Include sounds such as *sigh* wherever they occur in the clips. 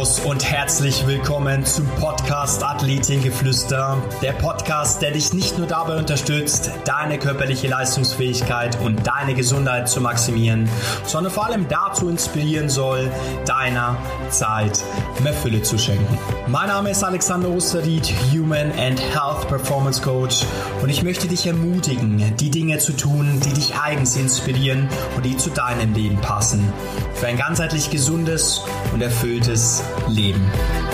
Servus und herzlich willkommen zum Podcast Athletengeflüster. Der Podcast, der dich nicht nur dabei unterstützt, deine körperliche Leistungsfähigkeit und deine Gesundheit zu maximieren, sondern vor allem dazu inspirieren soll, deiner Zeit mehr Fülle zu schenken. Mein Name ist Alexander Osterried, Human and Health Performance Coach und ich möchte dich ermutigen, die Dinge zu tun, die dich eigens inspirieren und die zu deinem Leben passen. Für ein ganzheitlich gesundes und erfülltes Leben.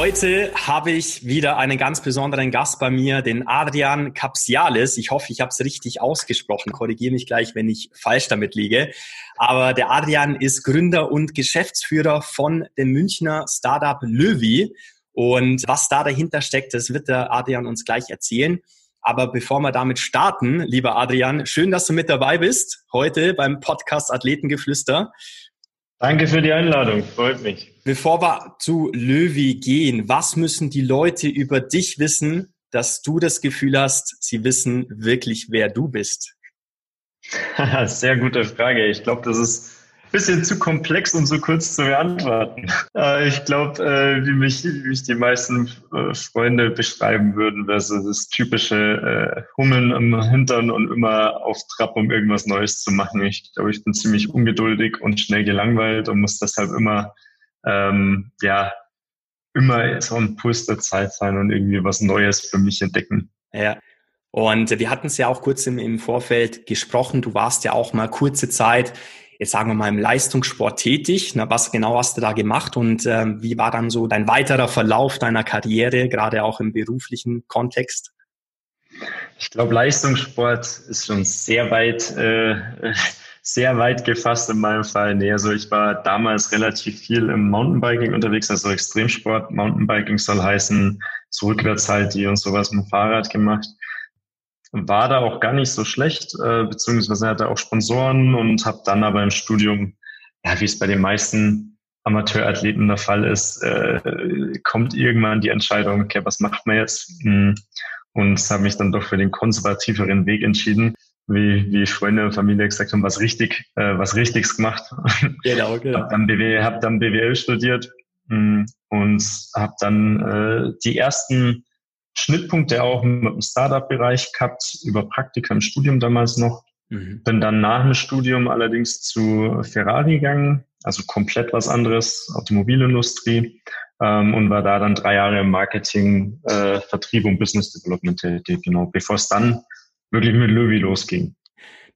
Heute habe ich wieder einen ganz besonderen Gast bei mir, den Adrian Capsialis. Ich hoffe, ich habe es richtig ausgesprochen. Korrigiere mich gleich, wenn ich falsch damit liege. Aber der Adrian ist Gründer und Geschäftsführer von dem Münchner Startup Löwy. Und was da dahinter steckt, das wird der Adrian uns gleich erzählen. Aber bevor wir damit starten, lieber Adrian, schön, dass du mit dabei bist heute beim Podcast Athletengeflüster. Danke für die Einladung, freut mich. Bevor wir zu Löwy gehen, was müssen die Leute über dich wissen, dass du das Gefühl hast, sie wissen wirklich, wer du bist? *laughs* Sehr gute Frage. Ich glaube, das ist bisschen zu komplex und zu kurz zu beantworten. Äh, ich glaube, äh, wie, mich, wie mich die meisten äh, Freunde beschreiben würden, wäre so das typische Hummeln am Hintern und immer auf Trab, um irgendwas Neues zu machen. Ich glaube, ich bin ziemlich ungeduldig und schnell gelangweilt und muss deshalb immer, ähm, ja, immer so ein Puls der Zeit sein und irgendwie was Neues für mich entdecken. Ja. Und wir hatten es ja auch kurz im, im Vorfeld gesprochen. Du warst ja auch mal kurze Zeit jetzt sagen wir mal im Leistungssport tätig. Na, was genau hast du da gemacht und äh, wie war dann so dein weiterer Verlauf deiner Karriere, gerade auch im beruflichen Kontext? Ich glaube, Leistungssport ist schon sehr weit, äh, sehr weit gefasst in meinem Fall. Nee, also ich war damals relativ viel im Mountainbiking unterwegs, also Extremsport. Mountainbiking soll heißen, so Rückwärtshalti und sowas mit dem Fahrrad gemacht war da auch gar nicht so schlecht, äh, beziehungsweise hatte auch Sponsoren und habe dann aber im Studium, ja, wie es bei den meisten Amateurathleten der Fall ist, äh, kommt irgendwann die Entscheidung, okay, was macht man jetzt? Hm, und habe mich dann doch für den konservativeren Weg entschieden, wie, wie Freunde und Familie gesagt haben, was richtig, äh, was Richtiges gemacht. *laughs* Genau, genau. Hab dann BWL, hab dann BWL studiert mh, hm, und habe dann äh, die ersten Schnittpunkte auch mit dem Startup-Bereich gehabt, über Praktika im Studium damals noch. Mhm. Bin dann nach dem Studium allerdings zu Ferrari gegangen, also komplett was anderes, Automobilindustrie, ähm, und war da dann drei Jahre im Marketing, äh, Vertrieb und Business Development tätig, genau, bevor es dann wirklich mit Löwy losging.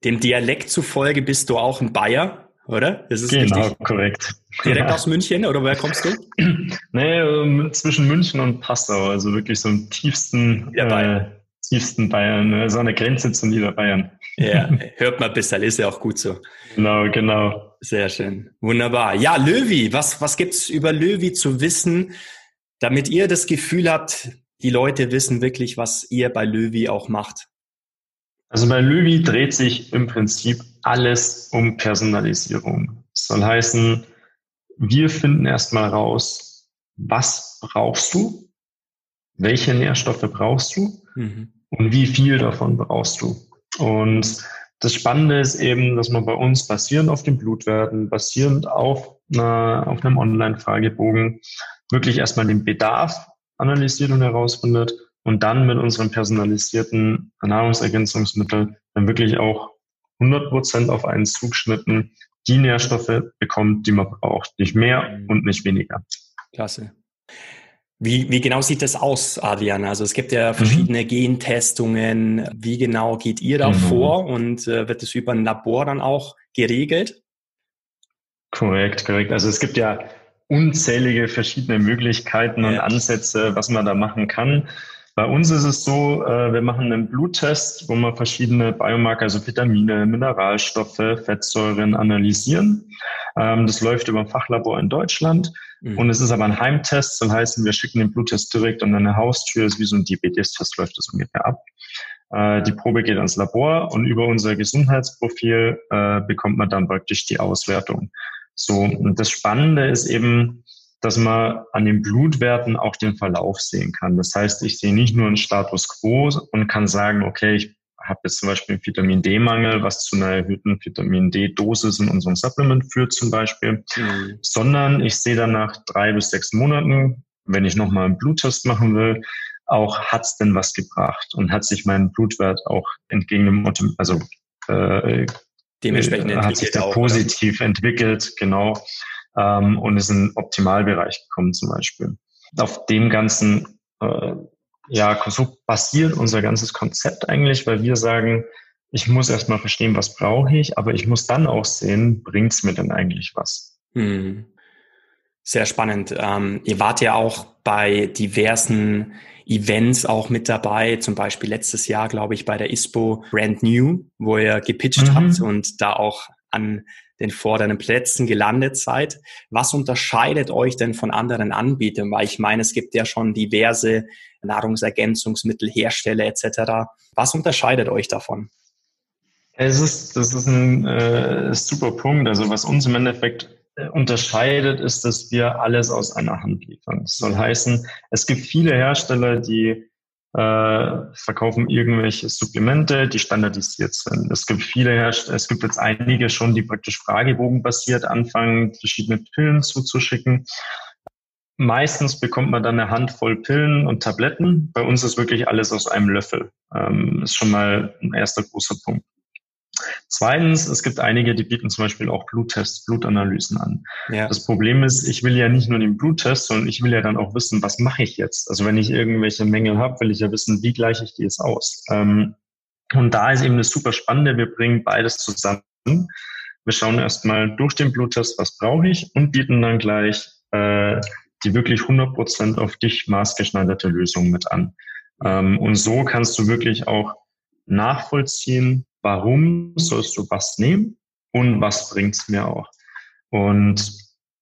Dem Dialekt zufolge bist du auch ein Bayer oder? Das ist genau, richtig. korrekt. Direkt *laughs* aus München oder woher kommst du? nee, ähm, zwischen München und Passau, also wirklich so im tiefsten. Äh, tiefsten Bayern, ne? so eine Grenze zu Niederbayern. Ja, *laughs* hört man besser, ist ja auch gut so. Genau, genau. Sehr schön. Wunderbar. Ja, Löwy, was, was gibt's über Löwy zu wissen, damit ihr das Gefühl habt, die Leute wissen wirklich, was ihr bei Löwy auch macht? Also bei Löwy dreht sich im Prinzip alles um Personalisierung. Das soll heißen, wir finden erstmal raus, was brauchst du, welche Nährstoffe brauchst du mhm. und wie viel davon brauchst du. Und das Spannende ist eben, dass man bei uns basierend auf den Blutwerten, basierend auf, einer, auf einem Online-Fragebogen wirklich erstmal den Bedarf analysiert und herausfindet und dann mit unseren personalisierten Nahrungsergänzungsmitteln dann wirklich auch 100 Prozent auf einen zugeschnitten die Nährstoffe bekommt, die man braucht. Nicht mehr mhm. und nicht weniger. Klasse. Wie, wie genau sieht das aus, Adrian? Also es gibt ja verschiedene mhm. Gentestungen. Wie genau geht ihr da mhm. vor und äh, wird es über ein Labor dann auch geregelt? Korrekt, korrekt. Also es gibt ja unzählige verschiedene Möglichkeiten ja. und Ansätze, was man da machen kann. Bei uns ist es so, äh, wir machen einen Bluttest, wo wir verschiedene Biomarker, also Vitamine, Mineralstoffe, Fettsäuren analysieren. Ähm, das läuft über ein Fachlabor in Deutschland. Mhm. Und es ist aber ein Heimtest, das heißt, wir schicken den Bluttest direkt an eine Haustür, ist wie so ein Diabetes-Test läuft das ungefähr ab. Äh, die Probe geht ans Labor und über unser Gesundheitsprofil äh, bekommt man dann praktisch die Auswertung. So, und das Spannende ist eben, dass man an den Blutwerten auch den Verlauf sehen kann. Das heißt, ich sehe nicht nur einen Status quo und kann sagen, okay, ich habe jetzt zum Beispiel einen Vitamin D-Mangel, was zu einer erhöhten Vitamin D-Dosis in unserem Supplement führt zum Beispiel, mhm. sondern ich sehe dann nach drei bis sechs Monaten, wenn ich nochmal einen Bluttest machen will, auch hat's denn was gebracht und hat sich mein Blutwert auch entgegen dem, also äh, dementsprechend äh, hat sich der auch, positiv oder? entwickelt, genau, ähm, und ist in den Optimalbereich gekommen zum Beispiel. Auf dem ganzen äh, ja, so basiert unser ganzes Konzept eigentlich, weil wir sagen, ich muss erstmal verstehen, was brauche ich, aber ich muss dann auch sehen, bringt's mir denn eigentlich was? Hm. Sehr spannend. Ähm, ihr wart ja auch bei diversen Events auch mit dabei, zum Beispiel letztes Jahr, glaube ich, bei der ISPO Brand New, wo ihr gepitcht mhm. habt und da auch an den vorderen Plätzen gelandet seid. Was unterscheidet euch denn von anderen Anbietern? Weil ich meine, es gibt ja schon diverse Nahrungsergänzungsmittelhersteller etc. Was unterscheidet euch davon? Es ist, das ist ein äh, super Punkt. Also was uns im Endeffekt äh, unterscheidet, ist, dass wir alles aus einer Hand liefern. Das soll heißen, es gibt viele Hersteller, die äh, verkaufen irgendwelche Supplemente, die standardisiert sind. Es gibt viele Hersteller, es gibt jetzt einige schon, die praktisch fragebogenbasiert anfangen, verschiedene Pillen zuzuschicken. Meistens bekommt man dann eine Handvoll Pillen und Tabletten. Bei uns ist wirklich alles aus einem Löffel. Ähm, ist schon mal ein erster großer Punkt. Zweitens, es gibt einige, die bieten zum Beispiel auch Bluttests, Blutanalysen an. Ja. Das Problem ist, ich will ja nicht nur den Bluttest, sondern ich will ja dann auch wissen, was mache ich jetzt? Also wenn ich irgendwelche Mängel habe, will ich ja wissen, wie gleiche ich die jetzt aus? Ähm, und da ist eben das super Spannende, wir bringen beides zusammen. Wir schauen erstmal durch den Bluttest, was brauche ich und bieten dann gleich äh, die wirklich 100% auf dich maßgeschneiderte Lösung mit an. Ähm, und so kannst du wirklich auch nachvollziehen, warum sollst du was nehmen und was bringt's mir auch. Und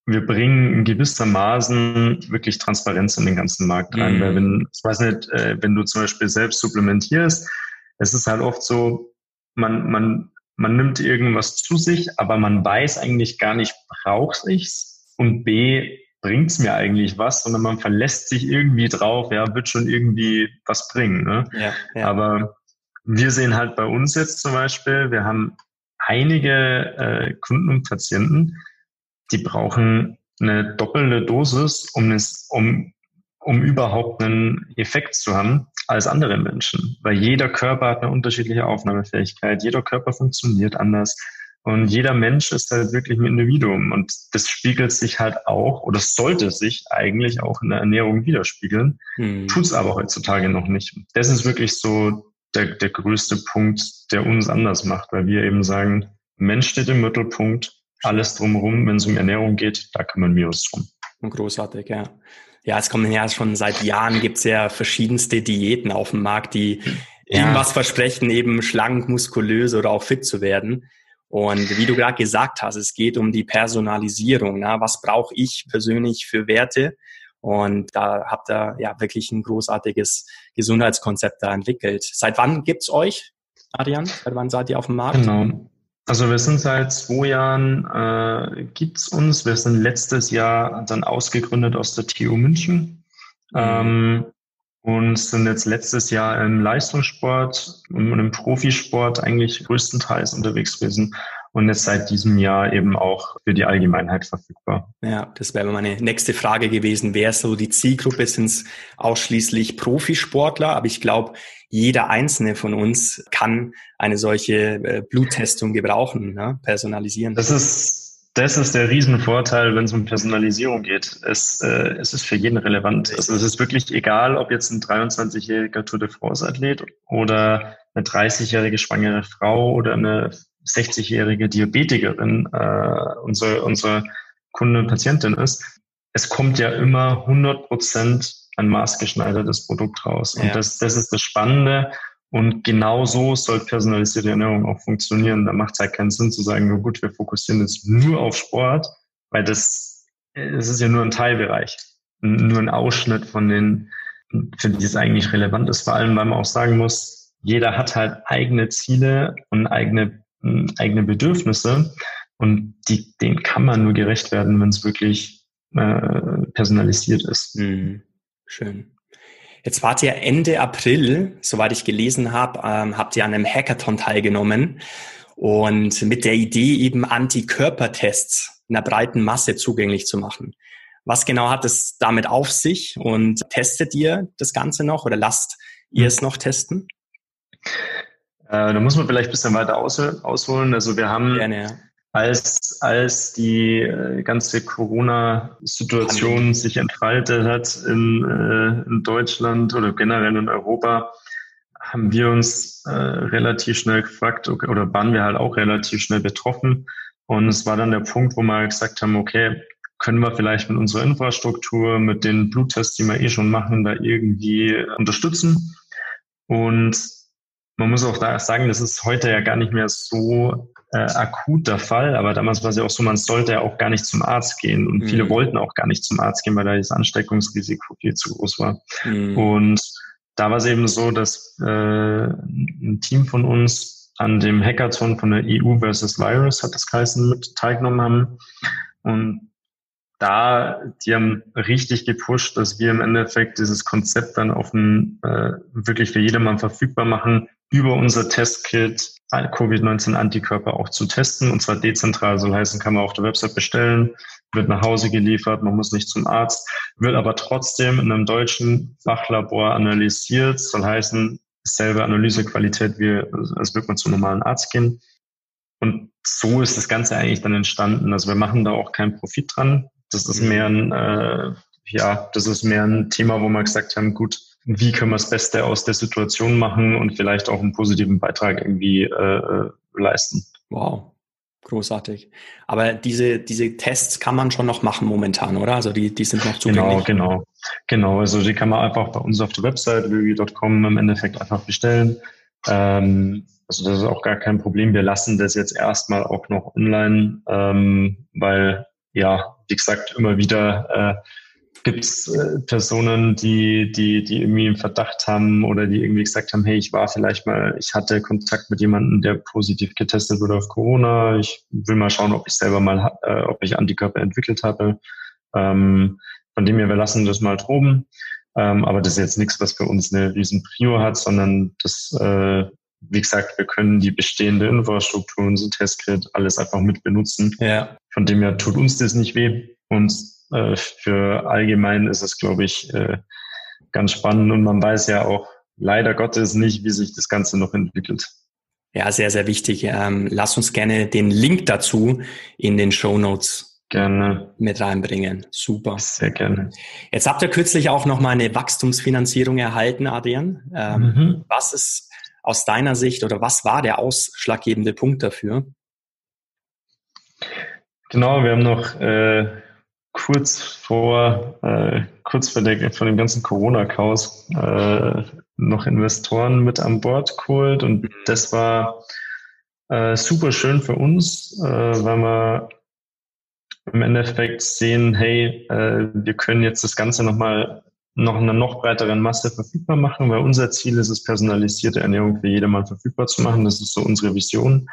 wir bringen in gewissermaßen wirklich Transparenz in den ganzen Markt rein. Mhm. Weil wenn, ich weiß nicht, äh, wenn du zum Beispiel selbst supplementierst, es ist halt oft so, man, man, man nimmt irgendwas zu sich, aber man weiß eigentlich gar nicht, brauche ich's? Und B, bringt's mir eigentlich was, sondern man verlässt sich irgendwie drauf, ja, wird schon irgendwie was bringen. Ne? Ja, ja. Aber wir sehen halt bei uns jetzt zum Beispiel, wir haben einige äh, Kunden und Patienten, die brauchen eine doppelte Dosis, um es, um, um überhaupt einen Effekt zu haben als andere Menschen. Weil jeder Körper hat eine unterschiedliche Aufnahmefähigkeit, jeder Körper funktioniert anders. Und jeder Mensch ist halt wirklich ein Individuum. Und das spiegelt sich halt auch, oder sollte sich eigentlich auch in der Ernährung widerspiegeln. Hm. Tut es aber heutzutage noch nicht. Das ist wirklich so der, der größte Punkt, der uns anders macht, weil wir eben sagen, Mensch steht im Mittelpunkt, alles drumherum, wenn es um Ernährung geht, da kümmern wir uns drum. Großartig, ja. Ja, es kommen ja schon seit Jahren gibt es ja verschiedenste Diäten auf dem Markt, die ja. irgendwas versprechen, eben schlank, muskulös oder auch fit zu werden. Und wie du gerade gesagt hast, es geht um die Personalisierung. Na? Was brauche ich persönlich für Werte? Und da habt ihr ja wirklich ein großartiges Gesundheitskonzept da entwickelt. Seit wann gibt's euch, Adrian? Seit wann seid ihr auf dem Markt? Genau. Also wir sind seit zwei Jahren, äh, gibt's uns. Wir sind letztes Jahr dann ausgegründet aus der TU München. Mhm. Ähm, und sind jetzt letztes Jahr im Leistungssport und im Profisport eigentlich größtenteils unterwegs gewesen und jetzt seit diesem Jahr eben auch für die Allgemeinheit verfügbar. Ja, das wäre meine nächste Frage gewesen. Wer so die Zielgruppe? Sind es ausschließlich Profisportler? Aber ich glaube, jeder einzelne von uns kann eine solche äh, Bluttestung gebrauchen, ne? personalisieren. Das ist das ist der Riesenvorteil, wenn es um Personalisierung geht. Es, äh, es ist für jeden relevant. Also es ist wirklich egal, ob jetzt ein 23-jähriger Tour de France-Athlet oder eine 30-jährige schwangere Frau oder eine 60-jährige Diabetikerin äh, unsere, unsere Kunde Patientin ist. Es kommt ja immer 100 Prozent ein maßgeschneidertes Produkt raus. Und ja. das, das ist das Spannende. Und genau so soll personalisierte Ernährung auch funktionieren. Da macht es halt keinen Sinn zu sagen, nur gut, wir fokussieren jetzt nur auf Sport, weil das, das ist ja nur ein Teilbereich, nur ein Ausschnitt von den, für die es eigentlich relevant ist. Vor allem, weil man auch sagen muss, jeder hat halt eigene Ziele und eigene eigene Bedürfnisse. Und die, dem kann man nur gerecht werden, wenn es wirklich äh, personalisiert ist. Mhm. Schön. Jetzt wart ihr Ende April, soweit ich gelesen habe, ähm, habt ihr an einem Hackathon teilgenommen und mit der Idee eben Antikörpertests in einer breiten Masse zugänglich zu machen. Was genau hat es damit auf sich und testet ihr das Ganze noch oder lasst ihr es noch testen? Äh, da muss man vielleicht ein bisschen weiter ausholen. Also wir haben Gerne, ja als, als die äh, ganze Corona-Situation sich entfaltet hat in, äh, in Deutschland oder generell in Europa, haben wir uns äh, relativ schnell gefragt, okay, oder waren wir halt auch relativ schnell betroffen. Und es war dann der Punkt, wo wir gesagt haben, okay, können wir vielleicht mit unserer Infrastruktur, mit den Bluttests, die wir eh schon machen, da irgendwie unterstützen. Und man muss auch da sagen, das ist heute ja gar nicht mehr so äh, akut der Fall, aber damals war es ja auch so, man sollte ja auch gar nicht zum Arzt gehen und mhm. viele wollten auch gar nicht zum Arzt gehen, weil da das Ansteckungsrisiko viel zu groß war. Mhm. Und da war es eben so, dass äh, ein Team von uns an dem Hackathon von der EU versus Virus, hat das geheißen, mit teilgenommen haben. Und da, die haben richtig gepusht, dass wir im Endeffekt dieses Konzept dann auf ein, äh, wirklich für jedermann verfügbar machen, über unser Testkit Covid-19-Antikörper auch zu testen, und zwar dezentral, soll heißen, kann man auf der Website bestellen, wird nach Hause geliefert, man muss nicht zum Arzt, wird aber trotzdem in einem deutschen Fachlabor analysiert, soll heißen, selbe Analysequalität wie, als würde man zum normalen Arzt gehen. Und so ist das Ganze eigentlich dann entstanden. Also wir machen da auch keinen Profit dran. Das ist mehr ein, äh, ja, das ist mehr ein Thema, wo wir gesagt haben, gut, wie können wir das Beste aus der Situation machen und vielleicht auch einen positiven Beitrag irgendwie äh, äh, leisten. Wow, großartig. Aber diese, diese Tests kann man schon noch machen momentan, oder? Also die, die sind noch zugänglich. Genau, genau. Genau, also die kann man einfach bei uns auf der Website www.com im Endeffekt einfach bestellen. Ähm, also das ist auch gar kein Problem. Wir lassen das jetzt erstmal auch noch online, ähm, weil ja, wie gesagt, immer wieder äh, Gibt es äh, Personen, die, die, die irgendwie einen Verdacht haben oder die irgendwie gesagt haben, hey, ich war vielleicht mal, ich hatte Kontakt mit jemandem, der positiv getestet wurde auf Corona. Ich will mal schauen, ob ich selber mal, äh, ob ich Antikörper entwickelt habe. Ähm, von dem her, wir lassen das mal droben. Ähm, aber das ist jetzt nichts, was für uns eine riesen Prio hat, sondern das, äh, wie gesagt, wir können die bestehende Infrastruktur, unser Testkit, alles einfach mit benutzen. Ja. Von dem her tut uns das nicht weh. Und äh, für allgemein ist es, glaube ich, äh, ganz spannend und man weiß ja auch leider Gottes nicht, wie sich das Ganze noch entwickelt. Ja, sehr, sehr wichtig. Ähm, lass uns gerne den Link dazu in den Show Notes gerne mit reinbringen. Super. Sehr gerne. Jetzt habt ihr kürzlich auch noch mal eine Wachstumsfinanzierung erhalten, Adrian. Ähm, mhm. Was ist aus deiner Sicht oder was war der ausschlaggebende Punkt dafür? Genau, wir haben noch äh, kurz vor, äh, kurz vor, der, vor dem ganzen Corona-Chaos äh, noch Investoren mit an Bord geholt und das war äh, super schön für uns, äh, weil wir im Endeffekt sehen, hey, äh, wir können jetzt das Ganze nochmal noch einer noch breiteren Masse verfügbar machen, weil unser Ziel ist es, personalisierte Ernährung für jedermann verfügbar zu machen. Das ist so unsere Vision.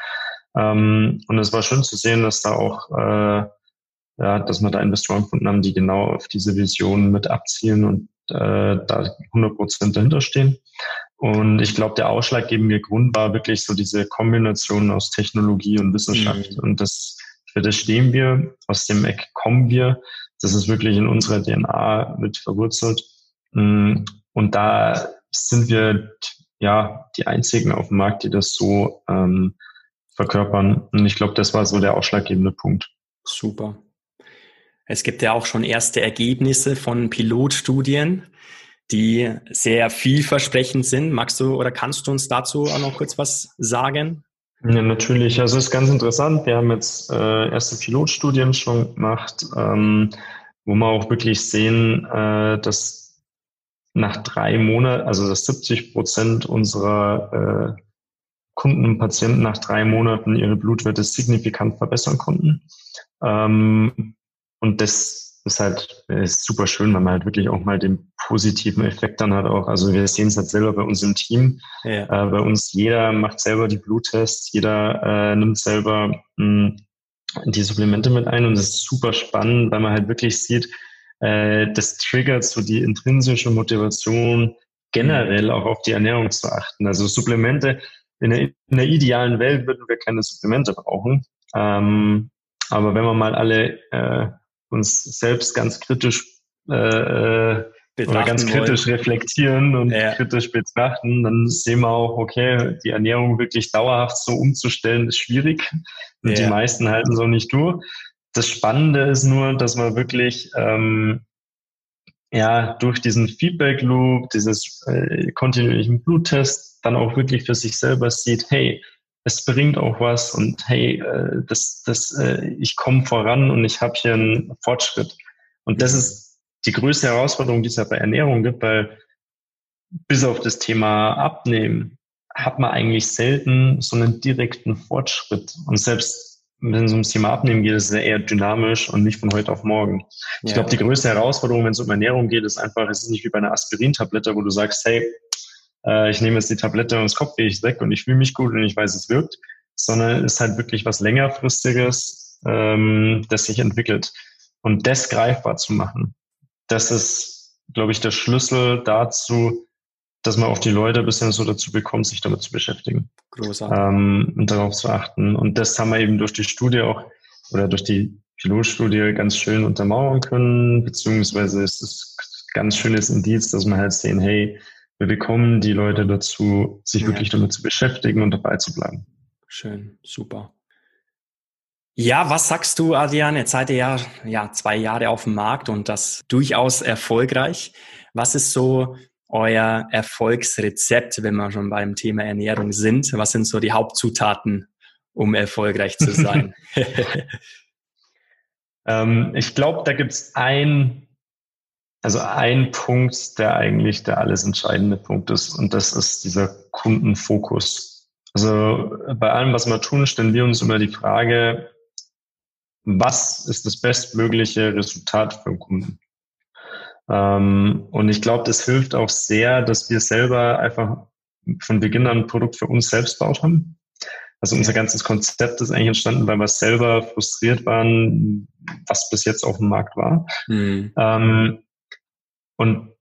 Ähm, und es war schön zu sehen, dass da auch äh, ja, dass wir da Investoren gefunden haben, die genau auf diese Vision mit abzielen und äh, da 100 Prozent dahinter stehen. Und ich glaube, der ausschlaggebende Grund war wirklich so diese Kombination aus Technologie und Wissenschaft. Mhm. Und das, für das stehen wir, aus dem Eck kommen wir. Das ist wirklich in unserer DNA mit verwurzelt. Mm, und da sind wir ja die einzigen auf dem Markt, die das so ähm, verkörpern. Und ich glaube, das war so der ausschlaggebende Punkt. Super. Es gibt ja auch schon erste Ergebnisse von Pilotstudien, die sehr vielversprechend sind. Magst du oder kannst du uns dazu auch noch kurz was sagen? Ja, natürlich. Also es ist ganz interessant. Wir haben jetzt äh, erste Pilotstudien schon gemacht, ähm, wo wir auch wirklich sehen, äh, dass nach drei Monaten, also dass 70 Prozent unserer äh, Kunden und Patienten nach drei Monaten ihre Blutwerte signifikant verbessern konnten. Ähm, und das ist halt ist super schön, weil man halt wirklich auch mal den positiven Effekt dann hat auch. Also wir sehen es halt selber bei uns im Team. Ja. Äh, bei uns jeder macht selber die Bluttests, jeder äh, nimmt selber mh, hm, die Supplemente mit ein und das ist super spannend, weil man halt wirklich sieht, äh, das triggert so die intrinsische Motivation, generell auch auf die Ernährung zu achten. Also Supplemente, in der, in der idealen Welt würden wir keine Supplemente brauchen. Ähm, aber wenn wir mal alle äh, uns selbst ganz kritisch äh, äh oder ganz kritisch wollen. reflektieren und ja. kritisch betrachten, dann sehen wir auch, okay, die Ernährung wirklich dauerhaft so umzustellen, ist schwierig. Und ja. die meisten halten so nicht durch. Das Spannende ist nur, dass man wirklich ähm, ja durch diesen Feedback Loop, dieses äh, kontinuierlichen Bluttest, dann auch wirklich für sich selber sieht, hey, es bringt auch was und hey, äh, das, das, äh, ich komme voran und ich habe hier einen Fortschritt. Und das ist die größte Herausforderung, die es ja bei Ernährung gibt, weil bis auf das Thema Abnehmen hat man eigentlich selten so einen direkten Fortschritt. Und selbst wenn es ums Thema Abnehmen geht, ist es eher dynamisch und nicht von heute auf morgen. Ich ja. glaube, die größte Herausforderung, wenn es um Ernährung geht, ist einfach, es ist nicht wie bei einer Aspirin-Tablette, wo du sagst, hey, äh, ich nehme jetzt die Tablette und das Kopfweh ist weg und ich fühle mich gut und ich weiß, es wirkt, sondern es ist halt wirklich was längerfristiges, ähm, das sich entwickelt. Und das greifbar zu machen, das ist, glaube ich, der Schlüssel dazu, dass man auch die Leute ein bisschen so dazu bekommt, sich damit zu beschäftigen. Großartig. Ähm, und darauf zu achten. Und das haben wir eben durch die Studie auch oder durch die Pilotstudie ganz schön untermauern können, beziehungsweise es ist ganz schönes Indiz, dass man halt sehen, hey, wir bekommen die Leute dazu, sich ja. wirklich damit zu beschäftigen und dabei zu bleiben. Schön, super. Ja, was sagst du, Adrian? Jetzt seid ihr ja, ja zwei Jahre auf dem Markt und das durchaus erfolgreich. Was ist so euer Erfolgsrezept, wenn wir schon beim Thema Ernährung sind? Was sind so die Hauptzutaten, um erfolgreich zu sein? *laughs* ähm, ich glaube, da gibt es ein also ein Punkt, der eigentlich der alles entscheidende Punkt ist, und das ist dieser Kundenfokus. Also bei allem, was wir tun, stellen wir uns immer die Frage, was ist das bestmögliche Resultat für den Kunden? Ähm, und ich glaube, das hilft auch sehr, dass wir selber einfach von Beginn an ein Produkt für uns selbst baut haben. Also unser ganzes Konzept ist eigentlich entstanden, weil wir selber frustriert waren, was bis jetzt auf dem Markt war. Mhm. Ähm, und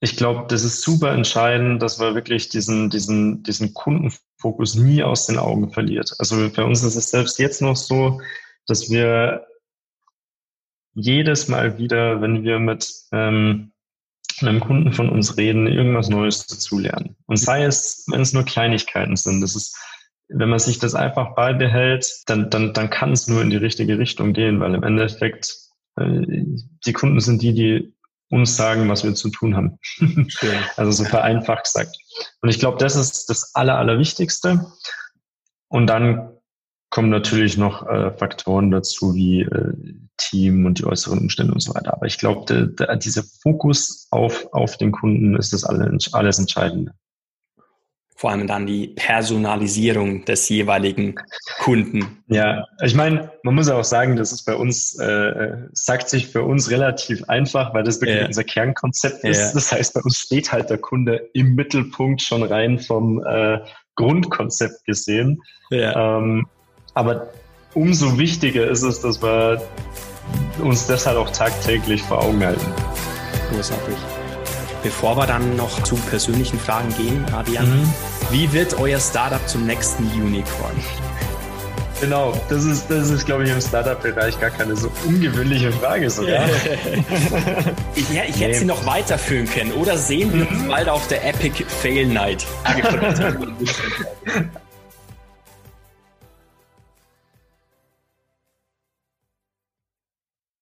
ich glaube, das ist super entscheidend, dass man wirklich diesen, diesen, diesen Kundenfokus nie aus den Augen verliert. Also bei uns ist es selbst jetzt noch so, dass wir jedes Mal wieder, wenn wir mit ähm, einem Kunden von uns reden, irgendwas Neues dazulernen. Und sei es, wenn es nur Kleinigkeiten sind, das ist, wenn man sich das einfach beibehält, dann, dann, dann kann es nur in die richtige Richtung gehen, weil im Endeffekt äh, die Kunden sind die, die uns sagen, was wir zu tun haben. *laughs* Also so vereinfacht gesagt. Und ich glaube, das ist das Aller, Allerwichtigste. Und dann kommen natürlich noch äh, Faktoren dazu wie äh, Team und die äußeren Umstände und so weiter. Aber ich glaube, dieser Fokus auf, auf den Kunden ist das alles, alles Entscheidende vor allem dann die Personalisierung des jeweiligen Kunden. Ja, ich meine, man muss auch sagen, das ist bei uns, äh, sagt sich für uns relativ einfach, weil das wirklich ja. unser Kernkonzept ist. Ja. Das heißt, bei uns steht halt der Kunde im Mittelpunkt schon rein vom äh, Grundkonzept gesehen. Ja. Ähm, aber umso wichtiger ist es, dass wir uns deshalb auch tagtäglich vor Augen halten. Großartig. Bevor wir dann noch zu persönlichen Fragen gehen, Adrian, mhm. wie wird euer Startup zum nächsten Unicorn? Genau, das ist, das ist, glaube ich, im Startup-Bereich gar keine so ungewöhnliche Frage sogar. *laughs* ich, ja, ich hätte nee. sie noch weiterführen können. Oder sehen wir uns mhm. bald auf der Epic Fail Night? *laughs*